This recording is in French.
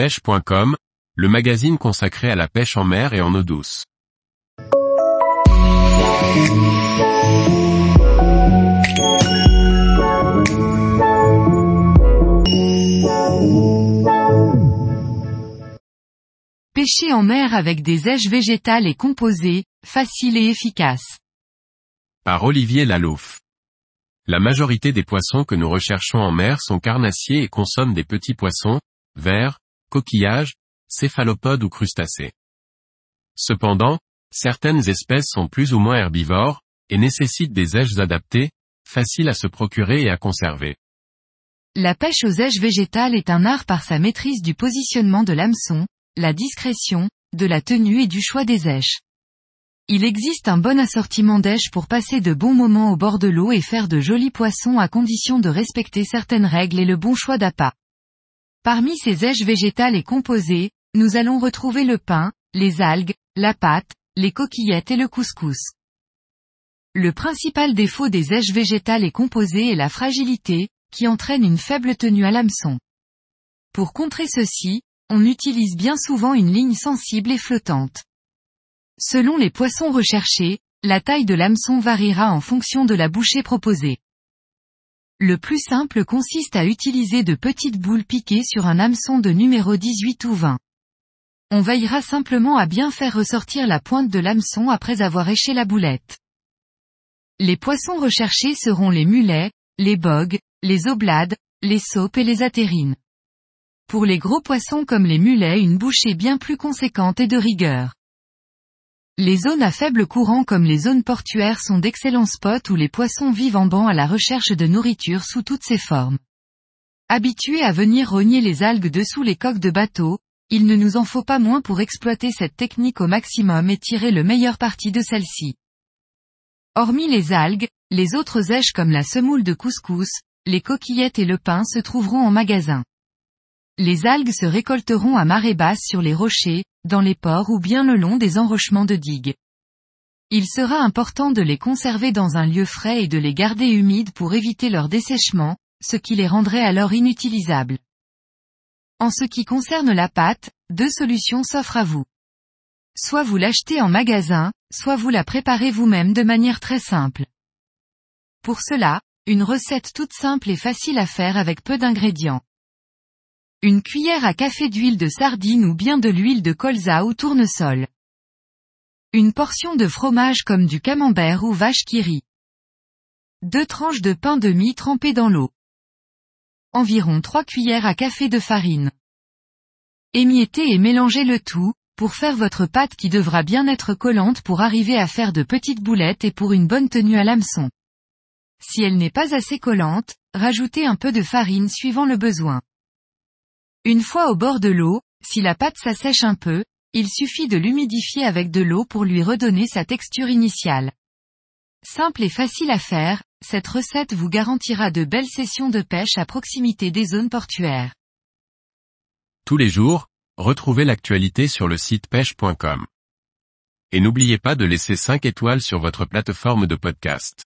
pêche.com, le magazine consacré à la pêche en mer et en eau douce. Pêcher en mer avec des aiges végétales et composées, facile et efficace. Par Olivier Lalouf. La majorité des poissons que nous recherchons en mer sont carnassiers et consomment des petits poissons, vers, coquillages, céphalopodes ou crustacés. Cependant, certaines espèces sont plus ou moins herbivores, et nécessitent des aiges adaptées, faciles à se procurer et à conserver. La pêche aux aiges végétales est un art par sa maîtrise du positionnement de l'hameçon, la discrétion, de la tenue et du choix des aiges. Il existe un bon assortiment d'aiges pour passer de bons moments au bord de l'eau et faire de jolis poissons à condition de respecter certaines règles et le bon choix d'appât. Parmi ces aiges végétales et composées, nous allons retrouver le pain, les algues, la pâte, les coquillettes et le couscous. Le principal défaut des aiges végétales et composées est la fragilité, qui entraîne une faible tenue à l'hameçon. Pour contrer ceci, on utilise bien souvent une ligne sensible et flottante. Selon les poissons recherchés, la taille de l'hameçon variera en fonction de la bouchée proposée. Le plus simple consiste à utiliser de petites boules piquées sur un hameçon de numéro 18 ou 20. On veillera simplement à bien faire ressortir la pointe de l'hameçon après avoir éché la boulette. Les poissons recherchés seront les mulets, les bogues, les oblades, les saupes et les atérines. Pour les gros poissons comme les mulets une bouchée bien plus conséquente et de rigueur. Les zones à faible courant comme les zones portuaires sont d'excellents spots où les poissons vivent en banc à la recherche de nourriture sous toutes ses formes. Habitués à venir rogner les algues dessous les coques de bateau, il ne nous en faut pas moins pour exploiter cette technique au maximum et tirer le meilleur parti de celle-ci. Hormis les algues, les autres aiges comme la semoule de couscous, les coquillettes et le pain se trouveront en magasin. Les algues se récolteront à marée basse sur les rochers, dans les ports ou bien le long des enrochements de digues. Il sera important de les conserver dans un lieu frais et de les garder humides pour éviter leur dessèchement, ce qui les rendrait alors inutilisables. En ce qui concerne la pâte, deux solutions s'offrent à vous. Soit vous l'achetez en magasin, soit vous la préparez vous-même de manière très simple. Pour cela, une recette toute simple et facile à faire avec peu d'ingrédients. Une cuillère à café d'huile de sardine ou bien de l'huile de colza ou tournesol. Une portion de fromage comme du camembert ou vache qui rit. Deux tranches de pain de mie trempées dans l'eau. Environ 3 cuillères à café de farine. Émiettez et mélangez le tout, pour faire votre pâte qui devra bien être collante pour arriver à faire de petites boulettes et pour une bonne tenue à l'hameçon. Si elle n'est pas assez collante, rajoutez un peu de farine suivant le besoin. Une fois au bord de l'eau, si la pâte s'assèche un peu, il suffit de l'humidifier avec de l'eau pour lui redonner sa texture initiale. Simple et facile à faire, cette recette vous garantira de belles sessions de pêche à proximité des zones portuaires. Tous les jours, retrouvez l'actualité sur le site pêche.com. Et n'oubliez pas de laisser 5 étoiles sur votre plateforme de podcast.